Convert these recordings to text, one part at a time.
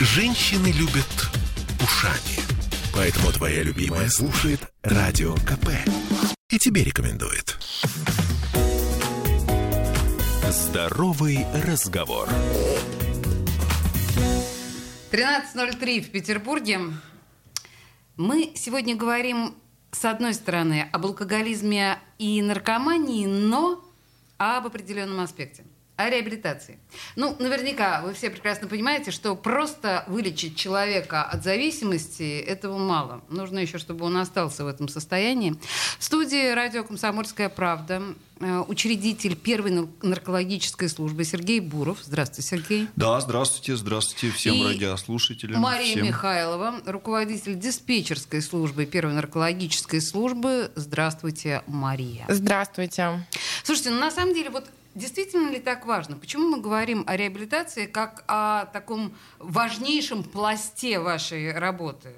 Женщины любят ушами. Поэтому твоя любимая слушает Радио КП. И тебе рекомендует. Здоровый разговор. 13.03 в Петербурге. Мы сегодня говорим, с одной стороны, об алкоголизме и наркомании, но об определенном аспекте – о реабилитации. Ну, наверняка вы все прекрасно понимаете, что просто вылечить человека от зависимости этого мало. Нужно еще, чтобы он остался в этом состоянии. В студии радио «Комсомольская правда» э, учредитель первой наркологической службы Сергей Буров. Здравствуйте, Сергей. Да, здравствуйте, здравствуйте всем И радиослушателям. Мария всем. Михайлова, руководитель диспетчерской службы первой наркологической службы. Здравствуйте, Мария. Здравствуйте. Слушайте, ну на самом деле вот Действительно ли так важно? Почему мы говорим о реабилитации как о таком важнейшем пласте вашей работы?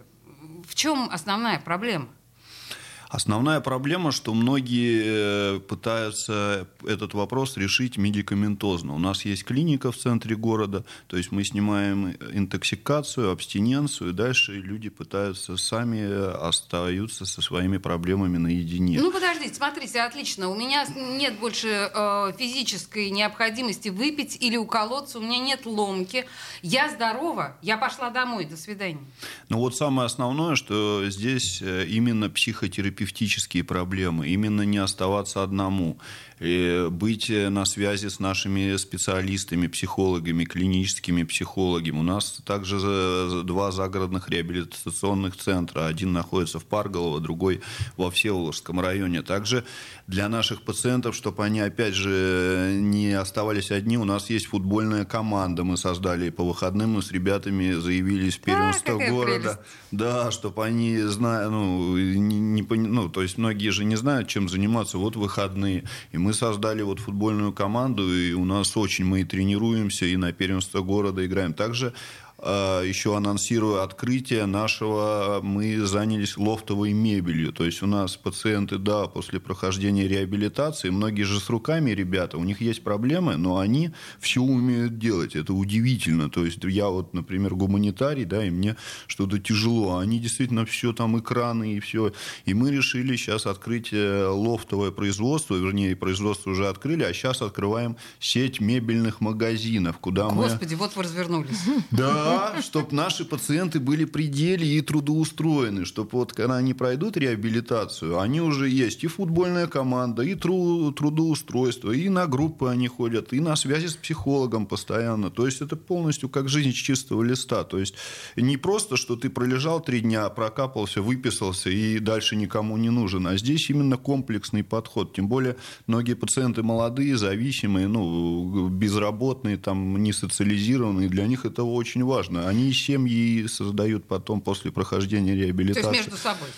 В чем основная проблема? Основная проблема, что многие э, пытаются этот вопрос решить медикаментозно. У нас есть клиника в центре города, то есть мы снимаем интоксикацию, абстиненцию, и дальше люди пытаются сами остаются со своими проблемами наедине. Ну, подождите, смотрите, отлично. У меня нет больше э, физической необходимости выпить или уколоться, у меня нет ломки. Я здорова, я пошла домой, до свидания. Ну вот самое основное, что здесь э, именно психотерапия терапевтические проблемы, именно не оставаться одному, и быть на связи с нашими специалистами, психологами, клиническими психологами. У нас также два загородных реабилитационных центра. Один находится в Парголово, другой во Всеволожском районе. Также для наших пациентов, чтобы они, опять же, не оставались одни, у нас есть футбольная команда. Мы создали по выходным, мы с ребятами заявились в первенство а, города. Прелесть. Да, чтобы они знали, ну, не, не, ну, то есть многие же не знают, чем заниматься. Вот выходные. И мы создали вот футбольную команду, и у нас очень мы и тренируемся, и на первенство города играем. Также еще анонсирую открытие нашего, мы занялись лофтовой мебелью. То есть у нас пациенты, да, после прохождения реабилитации, многие же с руками ребята, у них есть проблемы, но они все умеют делать. Это удивительно. То есть я вот, например, гуманитарий, да, и мне что-то тяжело. А они действительно все там экраны и все. И мы решили сейчас открыть э, лофтовое производство, вернее, производство уже открыли, а сейчас открываем сеть мебельных магазинов, куда Господи, мы... Господи, вот вы развернулись. Да, да, чтобы наши пациенты были при и трудоустроены, чтобы вот когда они пройдут реабилитацию, они уже есть и футбольная команда, и тру- трудоустройство, и на группы они ходят, и на связи с психологом постоянно. То есть это полностью как жизнь чистого листа. То есть не просто, что ты пролежал три дня, прокапался, выписался и дальше никому не нужен, а здесь именно комплексный подход. Тем более многие пациенты молодые, зависимые, ну, безработные, там, не социализированные, для них это очень важно важно. Они семьи создают потом после прохождения реабилитации. То есть между собой?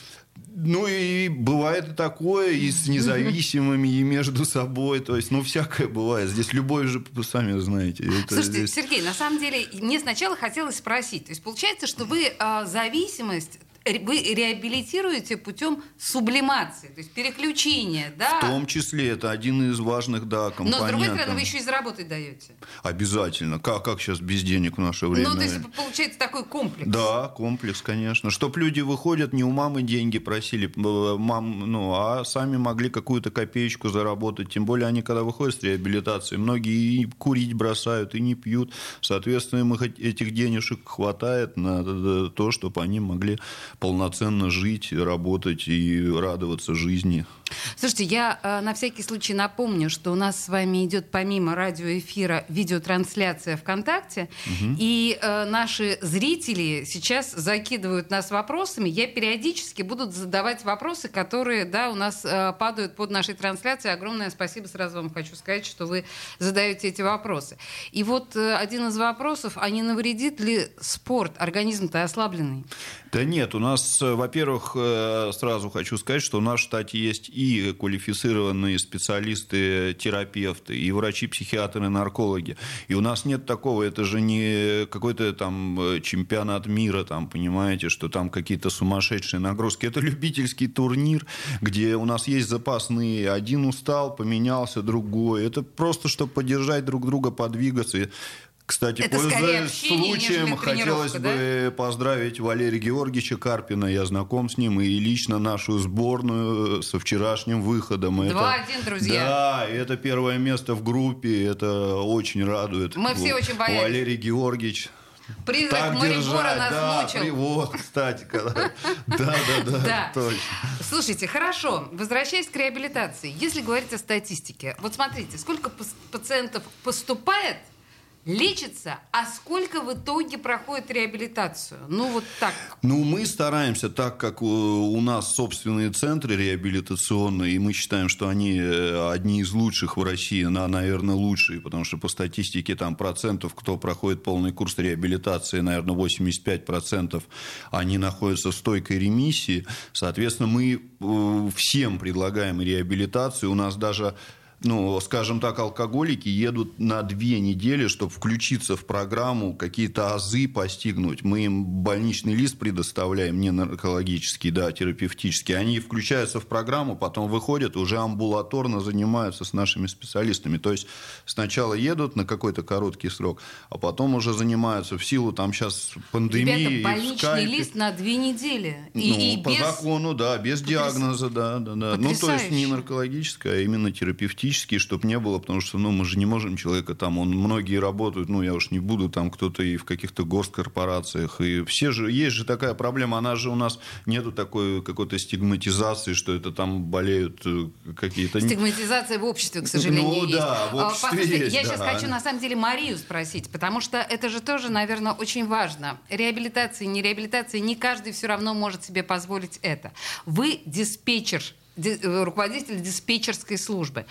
Ну и бывает и такое, и с независимыми, и между собой. То есть, ну, всякое бывает. Здесь любовь же, сами знаете. Это Слушайте, здесь... Сергей, на самом деле, мне сначала хотелось спросить. То есть, получается, что вы э, зависимость вы реабилитируете путем сублимации, то есть переключения, да? В том числе это один из важных, да, компонентов. Но с другой стороны, вы еще и заработать даете. Обязательно. Как, как сейчас без денег в наше время? Ну, то есть получается такой комплекс. Да, комплекс, конечно. Чтоб люди выходят, не у мамы деньги просили, мам, ну, а сами могли какую-то копеечку заработать. Тем более они, когда выходят с реабилитации, многие и курить бросают, и не пьют. Соответственно, им этих денежек хватает на то, чтобы они могли полноценно жить, работать и радоваться жизни. Слушайте, я э, на всякий случай напомню, что у нас с вами идет помимо радиоэфира видеотрансляция ВКонтакте, угу. и э, наши зрители сейчас закидывают нас вопросами. Я периодически буду задавать вопросы, которые, да, у нас э, падают под нашей трансляцией. Огромное спасибо сразу вам хочу сказать, что вы задаете эти вопросы. И вот э, один из вопросов, а не навредит ли спорт? Организм-то ослабленный. Да нет, у нас, э, во-первых, э, сразу хочу сказать, что у нас в штате есть и квалифицированные специалисты, терапевты, и врачи-психиатры, наркологи. И у нас нет такого, это же не какой-то там э, чемпионат мира, там, понимаете, что там какие-то сумасшедшие нагрузки. Это любительский турнир, где у нас есть запасные. Один устал, поменялся другой. Это просто, чтобы поддержать друг друга, подвигаться. Кстати, Это пользуясь общение, случаем, хотелось тренировка, бы поздравить Валерия Георгиевича Карпина. Я знаком с ним и лично нашу сборную со вчерашним выходом. Это- 2-1, друзья. Да, это первое место в группе. Это очень радует. Мы все очень боялись. Валерий Георгиевич. Призрак Марибора нас да, мучил. при- вот, кстати, когда- да, да, да, Да. точно. Слушайте, хорошо. Возвращаясь к реабилитации. Если говорить о статистике. Вот смотрите, сколько пациентов поступает, лечится, а сколько в итоге проходит реабилитацию? Ну, вот так. Ну, мы стараемся, так как у у нас собственные центры реабилитационные, и мы считаем, что они э, одни из лучших в России, на, наверное, лучшие, потому что по статистике там процентов, кто проходит полный курс реабилитации, наверное, 85% они находятся в стойкой ремиссии. Соответственно, мы э, всем предлагаем реабилитацию. У нас даже ну, скажем так, алкоголики едут на две недели, чтобы включиться в программу, какие-то азы постигнуть. Мы им больничный лист предоставляем, не наркологический, да, терапевтический. Они включаются в программу, потом выходят, уже амбулаторно занимаются с нашими специалистами. То есть сначала едут на какой-то короткий срок, а потом уже занимаются в силу, там сейчас пандемии. и Ребята, больничный скайпе. лист на две недели. И, ну, и по без... закону, да, без диагноза, да, да, да. Ну, то есть Потрясающе. не наркологическое, а именно терапевтический, чтобы не было, потому что, ну, мы же не можем человека там, он, многие работают, ну, я уж не буду, там кто-то и в каких-то госкорпорациях, и все же, есть же такая проблема, она же у нас нету такой какой-то стигматизации, что это там болеют э, какие-то... Стигматизация в обществе, к сожалению, Ну есть. да, в А, обществе послушайте, есть, Я да. сейчас хочу, на самом деле, Марию спросить, потому что это же тоже, наверное, очень важно. Реабилитация, не реабилитация, не каждый все равно может себе позволить это. Вы диспетчер, ди- руководитель диспетчерской службы.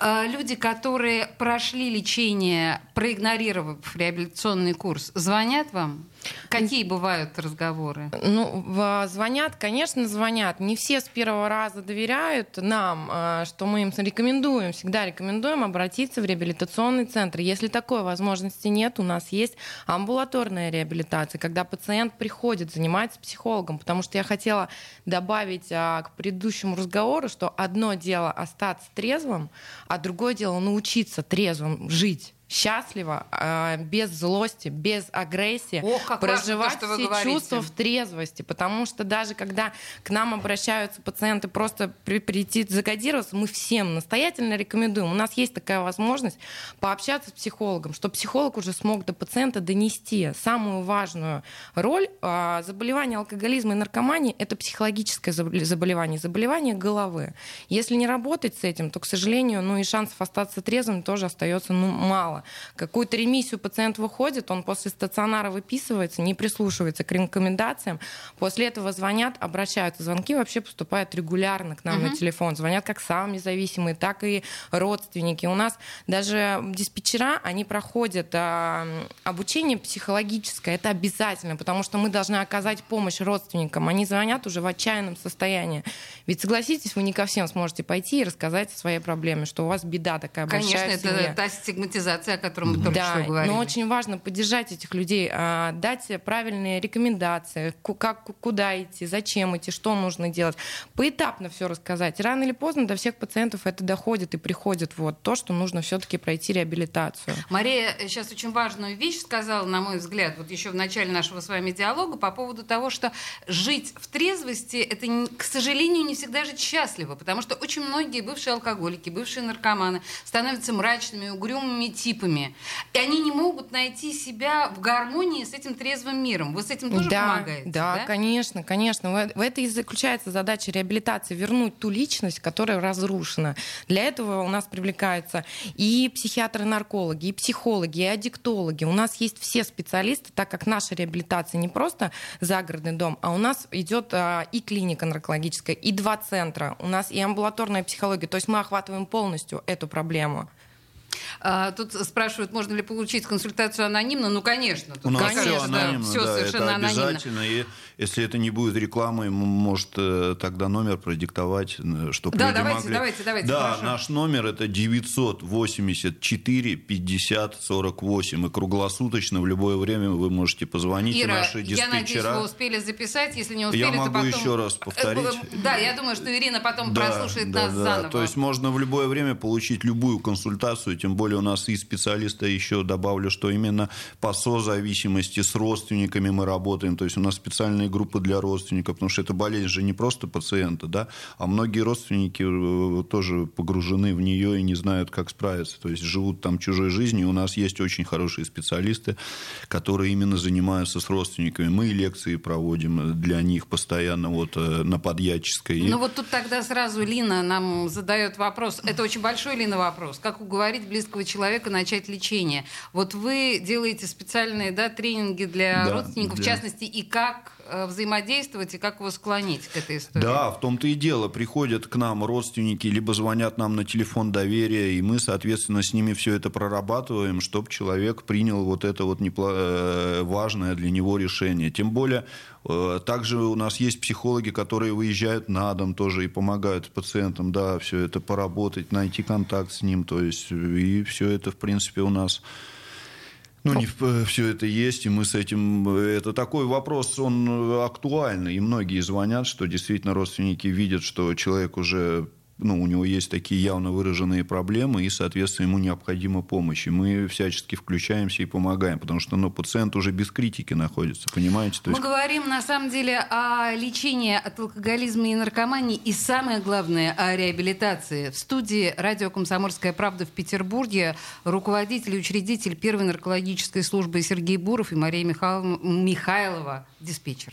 Э, Люди, которые прошли лечение, проигнорировав реабилитационный курс, звонят вам? Какие бывают разговоры? Ну, в- звонят, конечно, звонят. Не все с первого раза доверяют нам, а, что мы им рекомендуем, всегда рекомендуем обратиться в реабилитационный центр. Если такой возможности нет, у нас есть амбулаторная реабилитация, когда пациент приходит, занимается психологом. Потому что я хотела добавить а, к предыдущему разговору, что одно дело остаться трезвым, а другое дело научиться трезвым жить счастливо, а, без злости, без агрессии, Ох, как важно то, проживать что все говорите. чувства в трезвости, потому что даже когда к нам обращаются пациенты просто при- прийти закодироваться, мы всем настоятельно рекомендуем. У нас есть такая возможность пообщаться с психологом, что психолог уже смог до пациента донести самую важную роль. А, Заболевание алкоголизма и наркомании — это психологическое заболе- заболевание, заболевание головы. Если не работать с этим, то, к сожалению, ну и шансов остаться трезвым тоже остается ну, мало. Какую-то ремиссию пациент выходит, он после стационара выписывается, не прислушивается к рекомендациям. После этого звонят, обращаются. Звонки вообще поступают регулярно к нам на телефон. Звонят как сами зависимые, так и родственники. У нас даже диспетчера, они проходят а, обучение психологическое. Это обязательно, потому что мы должны оказать помощь родственникам. Они звонят уже в отчаянном состоянии. Ведь согласитесь, вы не ко всем сможете пойти и рассказать о своей проблеме, что у вас беда такая Конечно, большая семье. это та стигматизация, о которой мы только Да, что говорили. но очень важно поддержать этих людей, а, дать правильные рекомендации, как, куда идти, зачем идти, что нужно делать. Поэтапно все рассказать. Рано или поздно до всех пациентов это доходит и приходит вот то, что нужно все-таки пройти реабилитацию. Мария сейчас очень важную вещь сказала, на мой взгляд, вот еще в начале нашего с вами диалога по поводу того, что жить в трезвости, это, к сожалению, не всегда жить счастливо, потому что очень многие бывшие алкоголики, бывшие наркоманы становятся мрачными, угрюмыми типами, и они не могут найти себя в гармонии с этим трезвым миром. Вы с этим тоже да, помогаете? да, конечно, конечно. В этом и заключается задача реабилитации вернуть ту личность, которая разрушена. Для этого у нас привлекаются и психиатры-наркологи, и психологи, и аддиктологи. У нас есть все специалисты, так как наша реабилитация не просто загородный дом, а у нас идет а, и клиника наркологическая, и два центра. У нас и амбулаторная психология. То есть мы охватываем полностью эту проблему. А, тут спрашивают, можно ли получить консультацию анонимно. Ну, конечно. Тут, У нас конечно, все анонимно, всё да, совершенно это анонимно. обязательно. И если это не будет рекламой, может э, тогда номер продиктовать, чтобы Да, люди давайте, могли... давайте, давайте, Да, прошу. наш номер это 984 50 48. И круглосуточно в любое время вы можете позвонить. Ира, наши я надеюсь, диспетчера... вы успели записать. Если не успели, Я то могу потом... еще раз повторить. Э, э, Да, я думаю, что Ирина потом прослушает да, нас да. заново. То есть можно в любое время получить любую консультацию, тем более у нас и специалисты еще добавлю, что именно по созависимости с родственниками мы работаем, то есть у нас специальные группы для родственников, потому что эта болезнь же не просто пациента, да, а многие родственники э, тоже погружены в нее и не знают, как справиться, то есть живут там чужой жизнью. У нас есть очень хорошие специалисты, которые именно занимаются с родственниками. Мы лекции проводим для них постоянно вот э, на Подьяческой. Ну вот тут тогда сразу Лина нам задает вопрос. Это очень большой, Лина, вопрос. Как уговорить близкого человека начать лечение? Вот вы делаете специальные да, тренинги для Да, родственников, в да. частности, и как взаимодействовать, и как его склонить к этой истории? Да, в том-то и дело. Приходят к нам родственники, либо звонят нам на телефон доверия, и мы, соответственно, с ними все это прорабатываем, чтобы человек принял вот это вот непло- э, важное для него решение. Тем более, э, также у нас есть психологи, которые выезжают на дом тоже и помогают пациентам, да, все это поработать, найти контакт с ним, то есть, и все это, в принципе, у нас... Ну, не все это есть, и мы с этим... Это такой вопрос, он э, актуальный, и многие звонят, что действительно родственники видят, что человек уже ну, у него есть такие явно выраженные проблемы, и, соответственно, ему необходима помощь. И мы всячески включаемся и помогаем, потому что ну, пациент уже без критики находится, понимаете? То Мы есть... говорим, на самом деле, о лечении от алкоголизма и наркомании и, самое главное, о реабилитации. В студии радио «Комсомольская правда» в Петербурге руководитель и учредитель первой наркологической службы Сергей Буров и Мария Михайловна- Михайлова, диспетчер.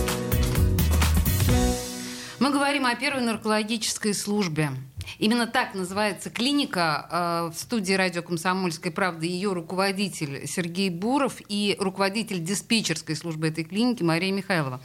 Мы говорим о первой наркологической службе. Именно так называется клиника. Э, В студии радио «Комсомольской правды» ее руководитель Сергей Буров и руководитель диспетчерской службы этой клиники Мария Михайлова.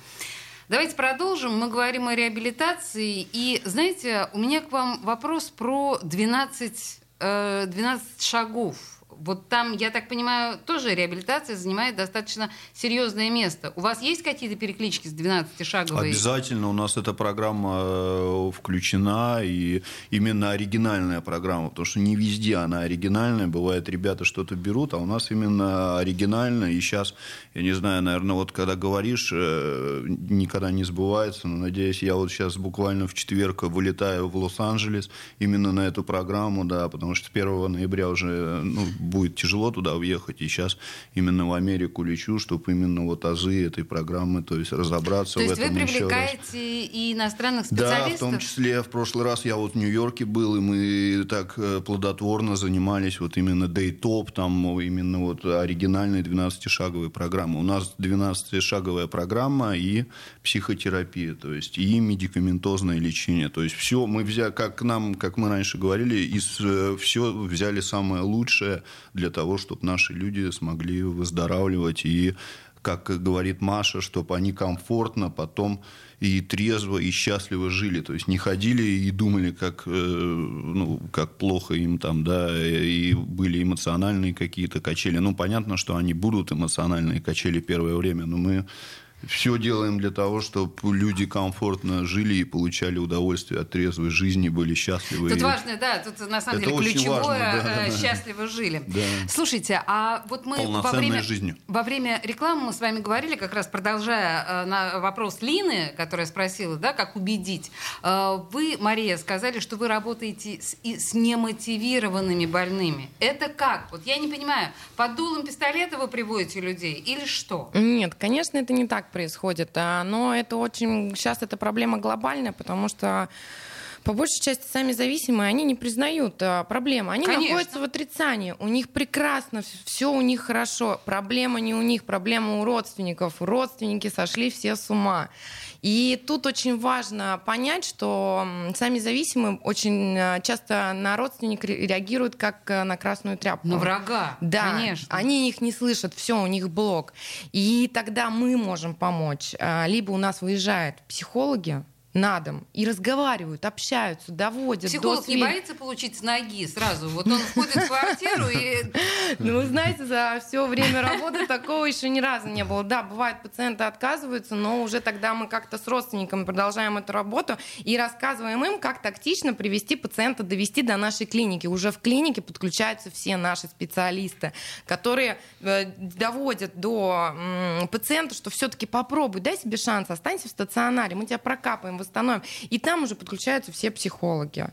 Давайте продолжим. Мы говорим о реабилитации. И, знаете, у меня к вам вопрос про 12, э, 12 шагов. Вот там, я так понимаю, тоже реабилитация занимает достаточно серьезное место. У вас есть какие-то переклички с 12-шаговой? Обязательно у нас эта программа э, включена, и именно оригинальная программа, потому что не везде она оригинальная. Бывает, ребята что-то берут, а у нас именно оригинальная. И сейчас, я не знаю, наверное, вот когда говоришь, э, никогда не сбывается, но, надеюсь, я вот сейчас буквально в четверг вылетаю в Лос-Анджелес именно на эту программу, да, потому что 1 ноября уже ну, будет тяжело туда въехать, и сейчас именно в Америку лечу, чтобы именно вот азы этой программы, то есть разобраться То в есть вы этом еще раз. привлекаете и иностранных Да, специалистов? в том числе в прошлый раз я вот в Нью-Йорке был, и мы так э, плодотворно занимались вот именно Дейтоп, там именно вот оригинальной 12-шаговой программы. У нас 12-шаговая программа и психотерапия, то есть и медикаментозное лечение. То есть все мы взяли, как нам, как мы раньше говорили, из все взяли самое лучшее для того, чтобы наши люди смогли выздоравливать и как говорит Маша, чтобы они комфортно потом и трезво, и счастливо жили. То есть не ходили и думали, как, э, ну, как плохо им там, да, и были эмоциональные какие-то качели. Ну, понятно, что они будут эмоциональные качели первое время, но мы все делаем для того, чтобы люди комфортно жили и получали удовольствие от трезвой жизни, были счастливы. Тут важно, да, тут на самом Это деле очень ключевое важно, да, э, да. счастливо жили. Да. Слушайте, а вот мы во время, жизнью. во время рекламы мы с вами говорили, как раз продолжая э, на вопрос Лины, которая спросила, да, как убедить. Э, Вы, Мария, сказали, что вы работаете с, и с немотивированными больными. Это как? Вот я не понимаю, под дулом пистолета вы приводите людей или что? Нет, конечно, это не так происходит. а, Но это очень... Сейчас эта проблема глобальная, потому что по большей части сами зависимые, они не признают а, проблемы. Они Конечно. находятся в отрицании. У них прекрасно, все у них хорошо. Проблема не у них, проблема у родственников. Родственники сошли все с ума. И тут очень важно понять, что сами зависимые очень а, часто на родственника ре- реагируют как а, на красную тряпку. На врага, Да, конечно. они их не слышат, все, у них блок. И тогда мы можем помочь. А, Либо у нас выезжают психологи, на дом и разговаривают, общаются, доводят Психолог до сведения. не боится получить с ноги сразу? Вот он входит в квартиру и... Ну, вы знаете, за все время работы такого еще ни разу не было. Да, бывает, пациенты отказываются, но уже тогда мы как-то с родственниками продолжаем эту работу и рассказываем им, как тактично привести пациента, довести до нашей клиники. Уже в клинике подключаются все наши специалисты, которые э, доводят до пациента, что все-таки попробуй, дай себе шанс, останься в стационаре, мы тебя прокапаем, восстановим. И там уже подключаются все психологи.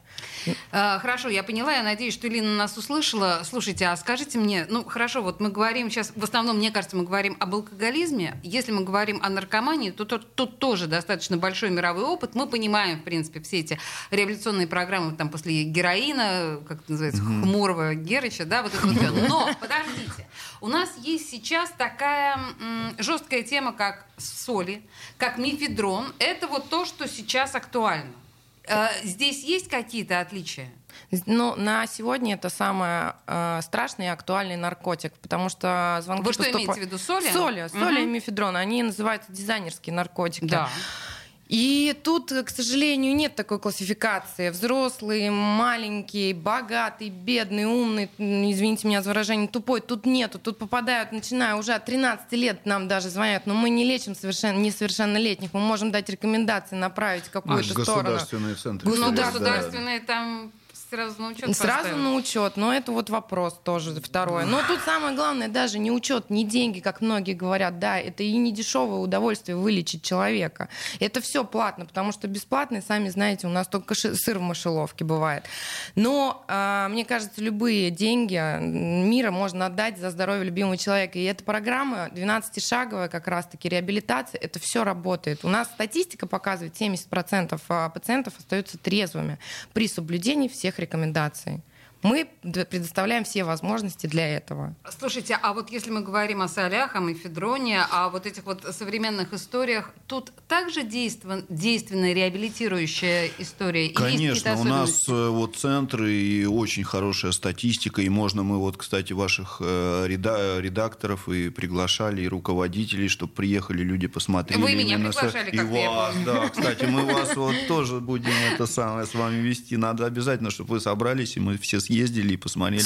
А, Хорошо, я поняла, я надеюсь, что Лина нас услышала. Слушайте, а скажите мне, ну хорошо, вот мы говорим сейчас, в основном, мне кажется, мы говорим об алкоголизме. Если мы говорим о наркомании, то тут, тут тоже достаточно большой мировой опыт. Мы понимаем, в принципе, все эти реабилитационные программы там после героина, как это называется, Хмурого, Герыча, да, вот это вот. Но, подождите, у нас есть сейчас такая м, жесткая тема, как соли, как мифедрон. Это вот то, что сейчас актуально. Э, Здесь есть какие-то отличия? Но на сегодня это самый э, страшный и актуальный наркотик, потому что звонки Вы что поступа- имеете в виду, соли? Соли, соли и Мгм. мефедрон. Они называются дизайнерские наркотики. Да. И тут, к сожалению, нет такой классификации. Взрослый, маленький, богатый, бедный, умный, извините меня за выражение, тупой. Тут нету. Тут попадают, начиная уже от 13 лет нам даже звонят. Но мы не лечим совершенно, несовершеннолетних. Мы можем дать рекомендации, направить в какую-то сторону. Государственные центры. Ну, Государственные, да. государственные там сразу на учет Сразу поставим. на учет, но это вот вопрос тоже второе. Но тут самое главное даже не учет, не деньги, как многие говорят, да, это и не дешевое удовольствие вылечить человека. Это все платно, потому что бесплатно, сами знаете, у нас только сыр в мышеловке бывает. Но а, мне кажется, любые деньги мира можно отдать за здоровье любимого человека. И эта программа 12-шаговая как раз-таки реабилитация, это все работает. У нас статистика показывает, 70% пациентов остаются трезвыми при соблюдении всех рекомендаций. Мы предоставляем все возможности для этого. Слушайте, а вот если мы говорим о солях, о мефедроне, о вот этих вот современных историях, тут также действен, действенная реабилитирующая история? Конечно, у нас э, вот центры и очень хорошая статистика, и можно мы вот, кстати, ваших э, реда- редакторов и приглашали, и руководителей, чтобы приехали люди посмотрели. Вы меня приглашали, И как-то я вас, помню. да. Кстати, мы вас вот тоже будем это самое с вами вести. Надо обязательно, чтобы вы собрались, и мы все съездили и посмотрели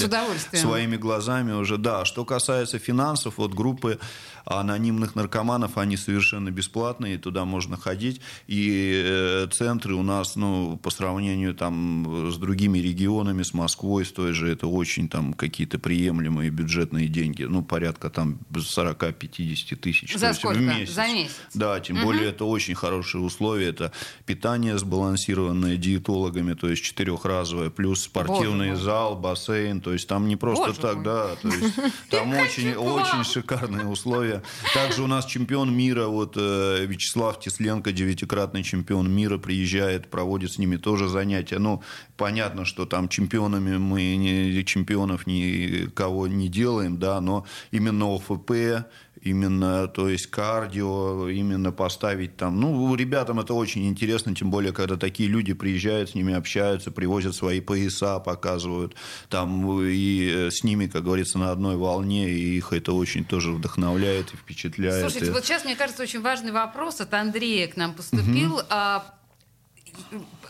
своими глазами уже. Да, что касается финансов, вот группы анонимных наркоманов, они совершенно бесплатные, туда можно ходить. И э, центры у нас, ну, по сравнению там с другими регионами, с Москвой, с той же, это очень там какие-то приемлемые бюджетные деньги, ну, порядка там 40-50 тысяч. За сколько? В месяц. За месяц? Да, тем более это очень хорошие условия. Это питание сбалансированное диетологами, то есть четырехразовое, плюс спортивный Боже. Зал, бассейн. То есть там не просто Боже так, мой. да. То есть там очень, очень шикарные условия. Также у нас чемпион мира, вот э, Вячеслав Тесленко, девятикратный чемпион мира, приезжает, проводит с ними тоже занятия. Ну, понятно, что там чемпионами мы не, чемпионов никого не делаем, да, но именно ОФП, именно, то есть кардио, именно поставить там. Ну, ребятам это очень интересно, тем более, когда такие люди приезжают, с ними общаются, привозят свои пояса, показывают там и э, с ними, как говорится, на одной волне, и их это очень тоже вдохновляет и впечатляет. Слушайте, И- вот сейчас, мне кажется, очень важный вопрос от Андрея к нам поступил. А,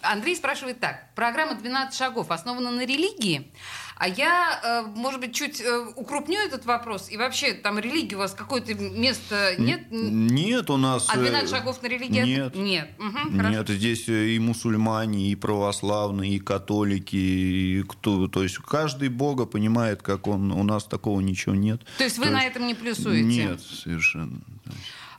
Андрей спрашивает так. Программа «12 шагов» основана на религии. А я, э, может быть, чуть э, укрупню этот вопрос. И вообще, там религии у вас какое-то место нет? Нет, у нас... А 12 э, шагов на религии? Нет. Нет. Хорошо. Нет, здесь и мусульмане, и православные, и католики, и кто, то есть каждый Бога понимает, как он. У нас такого ничего нет. То есть вы на этом не плюсуете? Нет, совершенно.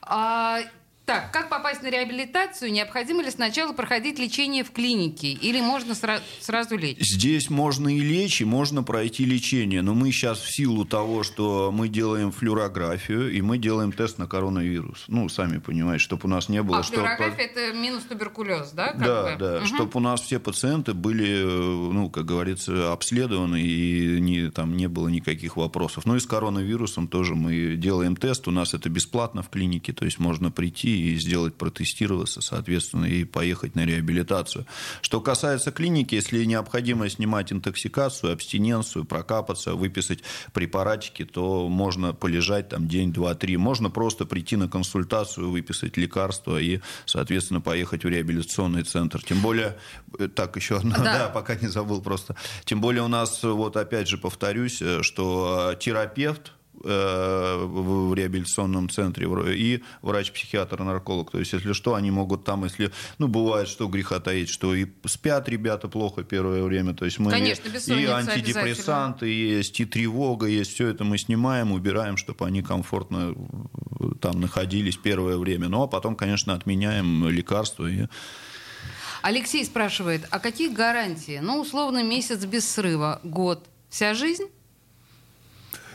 А, так, как попасть на реабилитацию? Необходимо ли сначала проходить лечение в клинике? Или можно сра- сразу лечь? Здесь можно и лечь, и можно пройти лечение. Но мы сейчас в силу того, что мы делаем флюорографию, и мы делаем тест на коронавирус. Ну, сами понимаете, чтобы у нас не было... А что- флюорография это минус туберкулез, да? как Да, бы? да, Мгм. чтобы у нас все пациенты были, ну, как говорится, обследованы и не, там не было никаких вопросов. Ну и с коронавирусом тоже мы делаем тест, у нас это бесплатно в клинике, то есть можно прийти и сделать протестироваться, соответственно, и поехать на реабилитацию. Что касается клиники, если необходимо снимать интоксикацию, абстиненцию, прокапаться, выписать препаратики, то можно полежать там день, два, три. Можно просто прийти на консультацию, выписать лекарства и, соответственно, поехать в реабилитационный центр. Тем более, э, так еще одно, да. да, пока не забыл просто. Тем более у нас, вот опять же повторюсь, э, что терапевт, Э, в реабилитационном центре и врач-психиатр-нарколог. То есть, если что, они могут там, если, ну, бывает, что греха таить, что и спят ребята плохо первое время. То есть, мы Конечно, и антидепрессанты есть, и тревога есть, все это мы снимаем, убираем, чтобы они комфортно там находились первое время. Ну, а потом, конечно, отменяем лекарства и Алексей спрашивает, а какие гарантии? Ну, условно, месяц без срыва, год. Вся жизнь?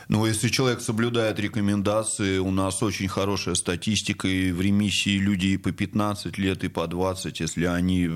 Ну, если человек соблюдает рекомендации, у нас очень хорошая статистика, и в ремиссии люди и по 15 лет, и по 20, если они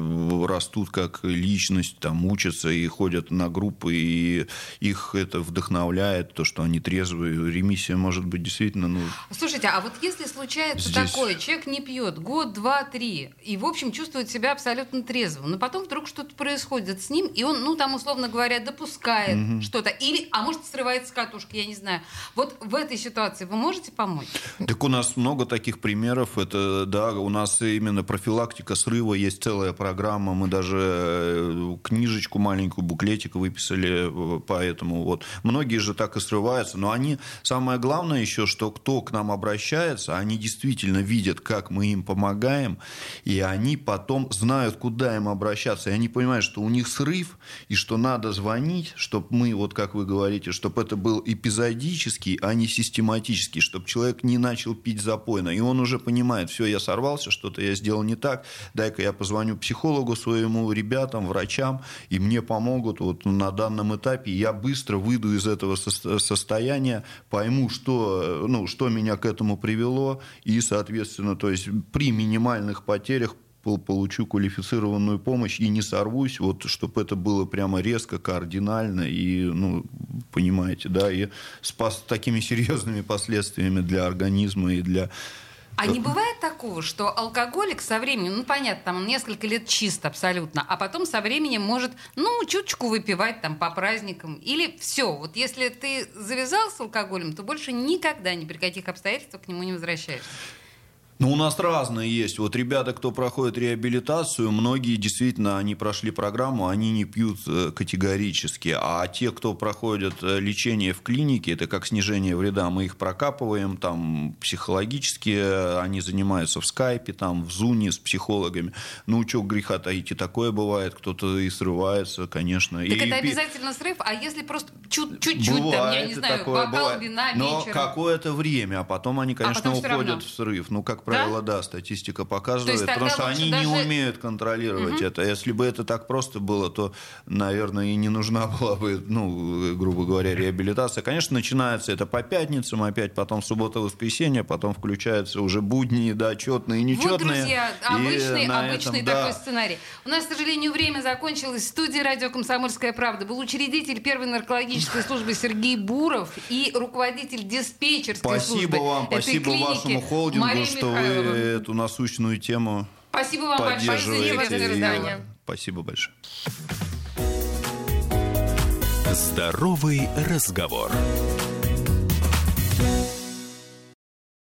растут как личность, там, учатся и ходят на группы, и их это вдохновляет, то, что они трезвые, ремиссия может быть действительно... Ну, Слушайте, а вот если случается здесь... такое, человек не пьет год, два, три, и, в общем, чувствует себя абсолютно трезвым, но потом вдруг что-то происходит с ним, и он, ну, там, условно говоря, допускает угу. что-то, или, а может, срывается с катушки, я не знаю. Вот в этой ситуации вы можете помочь? Так у нас много таких примеров. Это, да, у нас именно профилактика срыва, есть целая программа. Мы даже э, книжечку маленькую, буклетик выписали э, поэтому вот. Многие же так и срываются, но они, самое главное еще, что кто к нам обращается, они действительно видят, как мы им помогаем, и они потом знают, куда им обращаться, и они понимают, что у них срыв, и что надо звонить, чтобы мы, вот как вы говорите, чтобы это был эпизодический а не систематический, чтобы человек не начал пить запойно. И он уже понимает, все, я сорвался, что-то я сделал не так, дай-ка я позвоню психологу своему, ребятам, врачам, и мне помогут вот на данном этапе. Я быстро выйду из этого состояния, пойму, что, ну, что меня к этому привело, и, соответственно, то есть при минимальных потерях получу квалифицированную помощь и не сорвусь, вот, чтобы это было прямо резко, кардинально и, ну, понимаете, да, и с такими серьезными последствиями для организма и для а не бывает такого, что алкоголик со временем, ну понятно, там несколько лет чист абсолютно, а потом со временем может, ну, чуточку выпивать там по праздникам. Или все, вот если ты завязал с алкоголем, то больше никогда ни при каких обстоятельствах к нему не возвращаешься. Ну, у нас разные есть. Вот ребята, кто проходит реабилитацию, многие действительно, они прошли программу, они не пьют э, категорически. А те, кто проходит э, лечение в клинике, это как снижение вреда, мы их прокапываем, там, психологически, они занимаются в скайпе, там, в зуне с психологами. Ну, что греха таить, и такое бывает, кто-то и срывается, конечно. Так и, это обязательно срыв, а если просто чуть-чуть, там, я не знаю, такое, бокал бывает. вина Но какое-то время, а потом они, а конечно, а потом уходят в срыв. Ну, как правило, да, да статистика показывает, потому что они даже... не умеют контролировать угу. это. Если бы это так просто было, то, наверное, и не нужна была бы, ну, грубо говоря, реабилитация. Конечно, начинается это по пятницам, опять потом суббота-воскресенье, потом включаются уже будни, да, четные и нечетные. Вот, друзья, обычный, обычный этом, такой да. сценарий. У нас, к сожалению, время закончилось. В студии радио «Комсомольская правда» был учредитель первой наркологической службы Сергей Буров и руководитель диспетчерской спасибо службы вам, этой спасибо клиники вашему холдингу, Мария что вы эту насущную тему Спасибо вам большое за интересное Спасибо большое. Здоровый разговор.